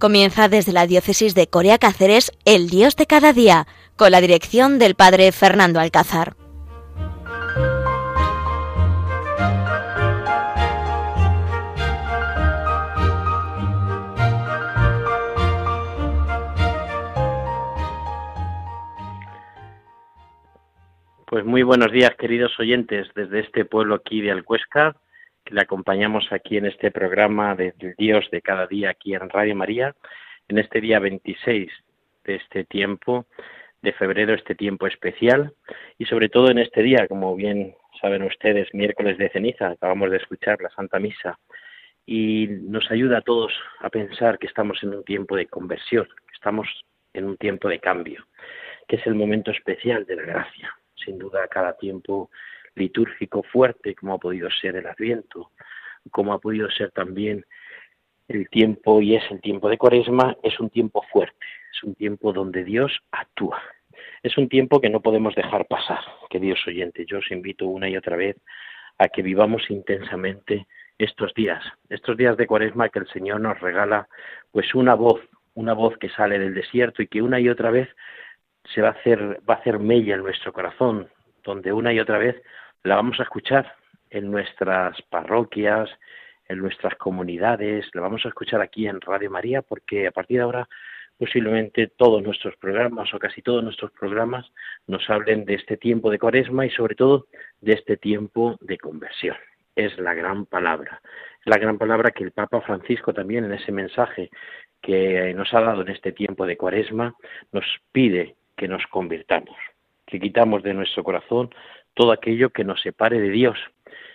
Comienza desde la diócesis de Corea Cáceres El Dios de cada día, con la dirección del padre Fernando Alcázar. Pues muy buenos días, queridos oyentes, desde este pueblo aquí de Alcuesca, le acompañamos aquí en este programa de Dios de cada día aquí en Radio María, en este día 26 de este tiempo de febrero, este tiempo especial, y sobre todo en este día, como bien saben ustedes, miércoles de ceniza, acabamos de escuchar la Santa Misa, y nos ayuda a todos a pensar que estamos en un tiempo de conversión, que estamos en un tiempo de cambio, que es el momento especial de la gracia. Sin duda, cada tiempo litúrgico fuerte como ha podido ser el Adviento, como ha podido ser también el tiempo y es el tiempo de Cuaresma, es un tiempo fuerte, es un tiempo donde Dios actúa. Es un tiempo que no podemos dejar pasar, queridos oyentes. Yo os invito una y otra vez a que vivamos intensamente estos días, estos días de Cuaresma que el Señor nos regala, pues una voz, una voz que sale del desierto y que una y otra vez se va a hacer, va a hacer mella en nuestro corazón, donde una y otra vez la vamos a escuchar en nuestras parroquias, en nuestras comunidades, la vamos a escuchar aquí en Radio María, porque a partir de ahora posiblemente todos nuestros programas o casi todos nuestros programas nos hablen de este tiempo de cuaresma y sobre todo de este tiempo de conversión. Es la gran palabra, la gran palabra que el Papa Francisco también en ese mensaje que nos ha dado en este tiempo de cuaresma nos pide que nos convirtamos que quitamos de nuestro corazón todo aquello que nos separe de Dios,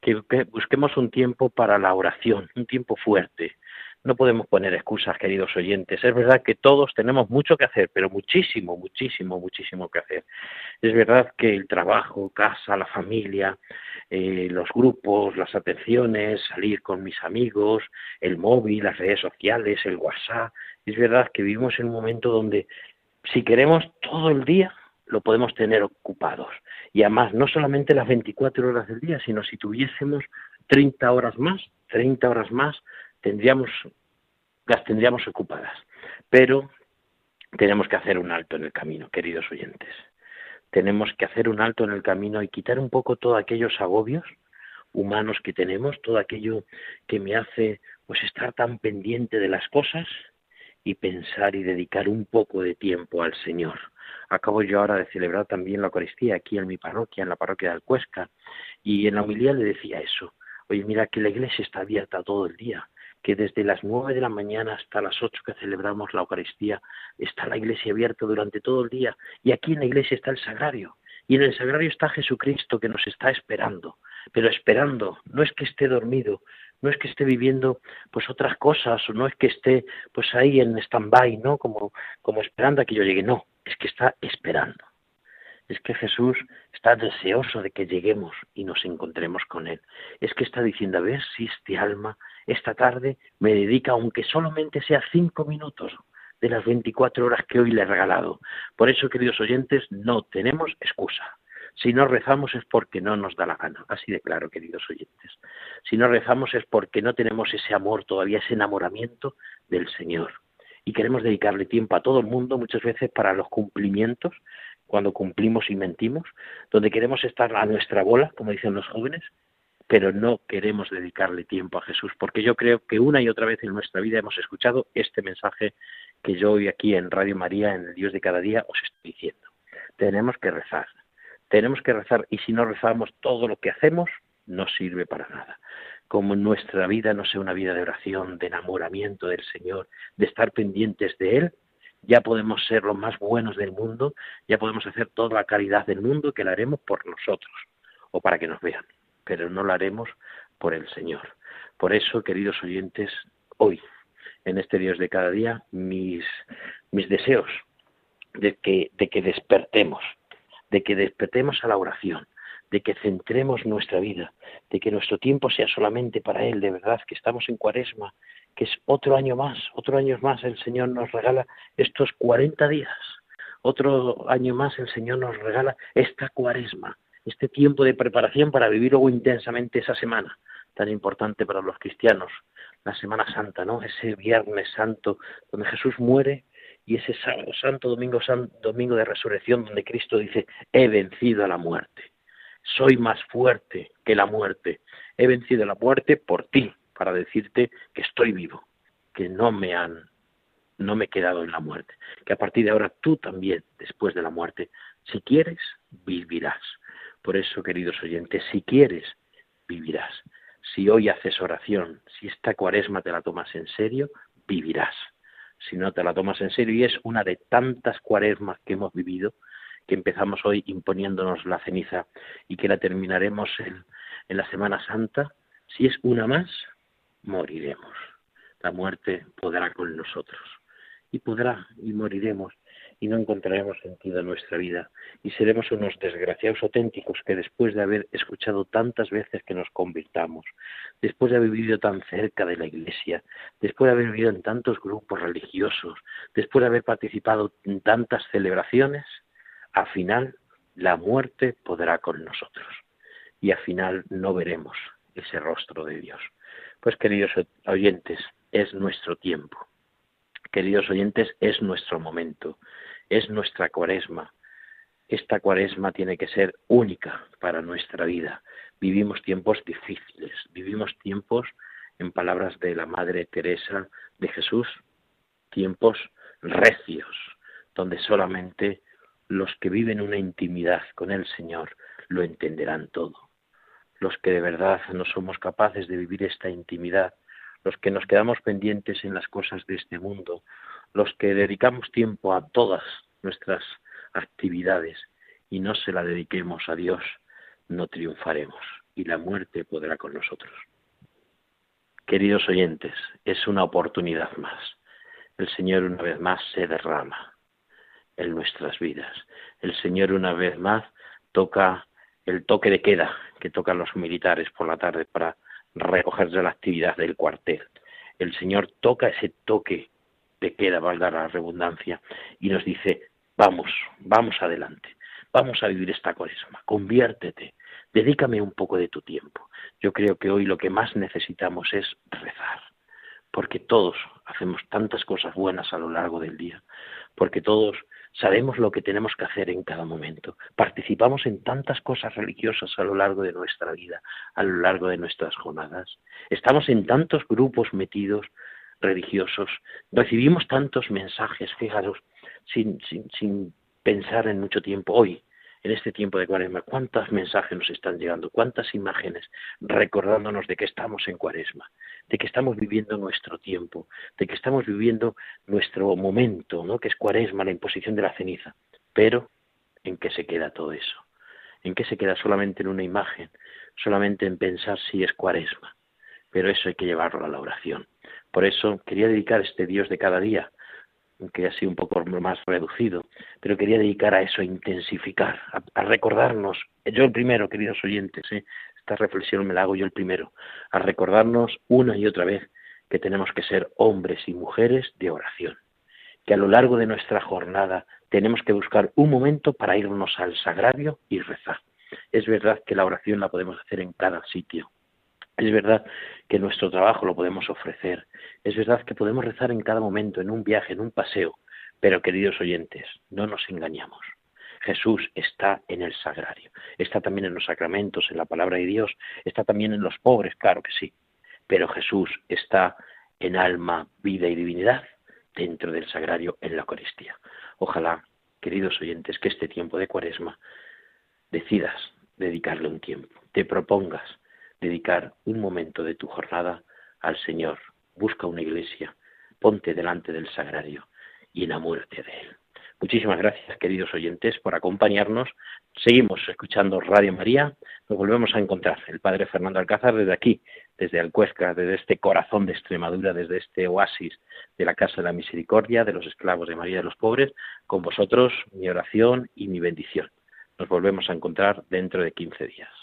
que, busquemos un tiempo para la oración, un tiempo fuerte. No podemos poner excusas, queridos oyentes. Es verdad que todos tenemos mucho que hacer, pero muchísimo, muchísimo, muchísimo que hacer. Es verdad que el trabajo, casa, la familia, eh, los grupos, las atenciones, salir con mis amigos, el móvil, las redes sociales, el WhatsApp. Es verdad que vivimos en un momento donde si queremos todo el día lo podemos tener ocupados. Y además, no solamente las 24 horas del día, sino si tuviésemos 30 horas más, 30 horas más, tendríamos, las tendríamos ocupadas. Pero tenemos que hacer un alto en el camino, queridos oyentes. Tenemos que hacer un alto en el camino y quitar un poco todos aquellos agobios humanos que tenemos, todo aquello que me hace pues estar tan pendiente de las cosas y pensar y dedicar un poco de tiempo al Señor acabo yo ahora de celebrar también la Eucaristía aquí en mi parroquia, en la parroquia de Alcuesca, y en la humildad le decía eso. Oye, mira que la iglesia está abierta todo el día, que desde las nueve de la mañana hasta las ocho que celebramos la Eucaristía está la iglesia abierta durante todo el día, y aquí en la iglesia está el sagrario, y en el sagrario está Jesucristo que nos está esperando, pero esperando, no es que esté dormido, no es que esté viviendo pues otras cosas o no es que esté pues ahí en stand-by, ¿no? Como, como esperando a que yo llegue, no, es que está esperando. Es que Jesús está deseoso de que lleguemos y nos encontremos con Él. Es que está diciendo, a ver si este alma esta tarde me dedica, aunque solamente sea cinco minutos de las 24 horas que hoy le he regalado. Por eso, queridos oyentes, no tenemos excusa. Si no rezamos es porque no nos da la gana, así de claro, queridos oyentes. Si no rezamos es porque no tenemos ese amor todavía, ese enamoramiento del Señor. Y queremos dedicarle tiempo a todo el mundo, muchas veces para los cumplimientos, cuando cumplimos y mentimos, donde queremos estar a nuestra bola, como dicen los jóvenes, pero no queremos dedicarle tiempo a Jesús, porque yo creo que una y otra vez en nuestra vida hemos escuchado este mensaje que yo hoy aquí en Radio María, en el Dios de cada día, os estoy diciendo. Tenemos que rezar, tenemos que rezar y si no rezamos todo lo que hacemos no sirve para nada. Como nuestra vida no sea una vida de oración, de enamoramiento del Señor, de estar pendientes de Él, ya podemos ser los más buenos del mundo, ya podemos hacer toda la caridad del mundo que la haremos por nosotros o para que nos vean, pero no la haremos por el Señor. Por eso, queridos oyentes, hoy, en este Dios de cada día, mis, mis deseos de que, de que despertemos, de que despertemos a la oración, de que centremos nuestra vida, de que nuestro tiempo sea solamente para Él, de verdad, que estamos en cuaresma, que es otro año más, otro año más el Señor nos regala estos 40 días, otro año más el Señor nos regala esta cuaresma, este tiempo de preparación para vivir luego intensamente esa semana tan importante para los cristianos, la Semana Santa, ¿no? Ese Viernes Santo donde Jesús muere y ese sábado santo, domingo, domingo de resurrección, donde Cristo dice, he vencido a la muerte, soy más fuerte que la muerte, he vencido la muerte por ti, para decirte que estoy vivo, que no me han, no me he quedado en la muerte, que a partir de ahora tú también, después de la muerte, si quieres, vivirás. Por eso, queridos oyentes, si quieres, vivirás. Si hoy haces oración, si esta cuaresma te la tomas en serio, vivirás si no te la tomas en serio. Y es una de tantas cuaresmas que hemos vivido, que empezamos hoy imponiéndonos la ceniza y que la terminaremos en, en la Semana Santa. Si es una más, moriremos. La muerte podrá con nosotros. Y podrá, y moriremos y no encontraremos sentido en nuestra vida y seremos unos desgraciados auténticos que después de haber escuchado tantas veces que nos convirtamos, después de haber vivido tan cerca de la iglesia, después de haber vivido en tantos grupos religiosos, después de haber participado en tantas celebraciones, al final la muerte podrá con nosotros y al final no veremos ese rostro de Dios. Pues queridos oyentes, es nuestro tiempo. Queridos oyentes, es nuestro momento es nuestra cuaresma. Esta cuaresma tiene que ser única para nuestra vida. Vivimos tiempos difíciles, vivimos tiempos, en palabras de la Madre Teresa de Jesús, tiempos recios, donde solamente los que viven una intimidad con el Señor lo entenderán todo. Los que de verdad no somos capaces de vivir esta intimidad, los que nos quedamos pendientes en las cosas de este mundo, los que dedicamos tiempo a todas nuestras actividades y no se la dediquemos a Dios, no triunfaremos y la muerte podrá con nosotros. Queridos oyentes, es una oportunidad más. El Señor una vez más se derrama en nuestras vidas. El Señor una vez más toca el toque de queda que tocan los militares por la tarde para recogerse la actividad del cuartel. El Señor toca ese toque queda, valga la redundancia, y nos dice, vamos, vamos adelante, vamos a vivir esta cuaresma, conviértete, dedícame un poco de tu tiempo. Yo creo que hoy lo que más necesitamos es rezar, porque todos hacemos tantas cosas buenas a lo largo del día, porque todos sabemos lo que tenemos que hacer en cada momento, participamos en tantas cosas religiosas a lo largo de nuestra vida, a lo largo de nuestras jornadas, estamos en tantos grupos metidos religiosos, recibimos tantos mensajes, fijaros, sin, sin, sin pensar en mucho tiempo, hoy, en este tiempo de cuaresma, cuántos mensajes nos están llegando, cuántas imágenes recordándonos de que estamos en cuaresma, de que estamos viviendo nuestro tiempo, de que estamos viviendo nuestro momento, ¿no? que es cuaresma, la imposición de la ceniza. Pero, ¿en qué se queda todo eso? ¿En qué se queda solamente en una imagen? Solamente en pensar si es cuaresma. Pero eso hay que llevarlo a la oración. Por eso quería dedicar este Dios de cada día, que ha sido un poco más reducido, pero quería dedicar a eso, a intensificar, a, recordarnos, yo el primero, queridos oyentes, ¿eh? esta reflexión me la hago yo el primero, a recordarnos una y otra vez que tenemos que ser hombres y mujeres de oración, que a lo largo de nuestra jornada tenemos que buscar un momento para irnos al sagrario y rezar. Es verdad que la oración la podemos hacer en cada sitio, es verdad que nuestro trabajo lo podemos ofrecer. Es verdad que podemos rezar en cada momento, en un viaje, en un paseo. Pero, queridos oyentes, no nos engañamos. Jesús está en el sagrario, está también en los sacramentos, en la palabra de Dios, está también en los pobres, claro que sí. Pero Jesús está en alma, vida y divinidad dentro del sagrario en la Eucaristía. Ojalá, queridos oyentes, que este tiempo de cuaresma decidas dedicarle un tiempo, te propongas dedicar un momento de tu jornada al Señor. Busca una iglesia, ponte delante del sagrario y enamórate de Él. Muchísimas gracias, queridos oyentes, por acompañarnos. Seguimos escuchando Radio María. Nos volvemos a encontrar. El Padre Fernando Alcázar desde aquí, desde Alcuesca, desde este corazón de Extremadura, desde este oasis de la Casa de la Misericordia, de los esclavos de María de los Pobres, con vosotros mi oración y mi bendición. Nos volvemos a encontrar dentro de 15 días.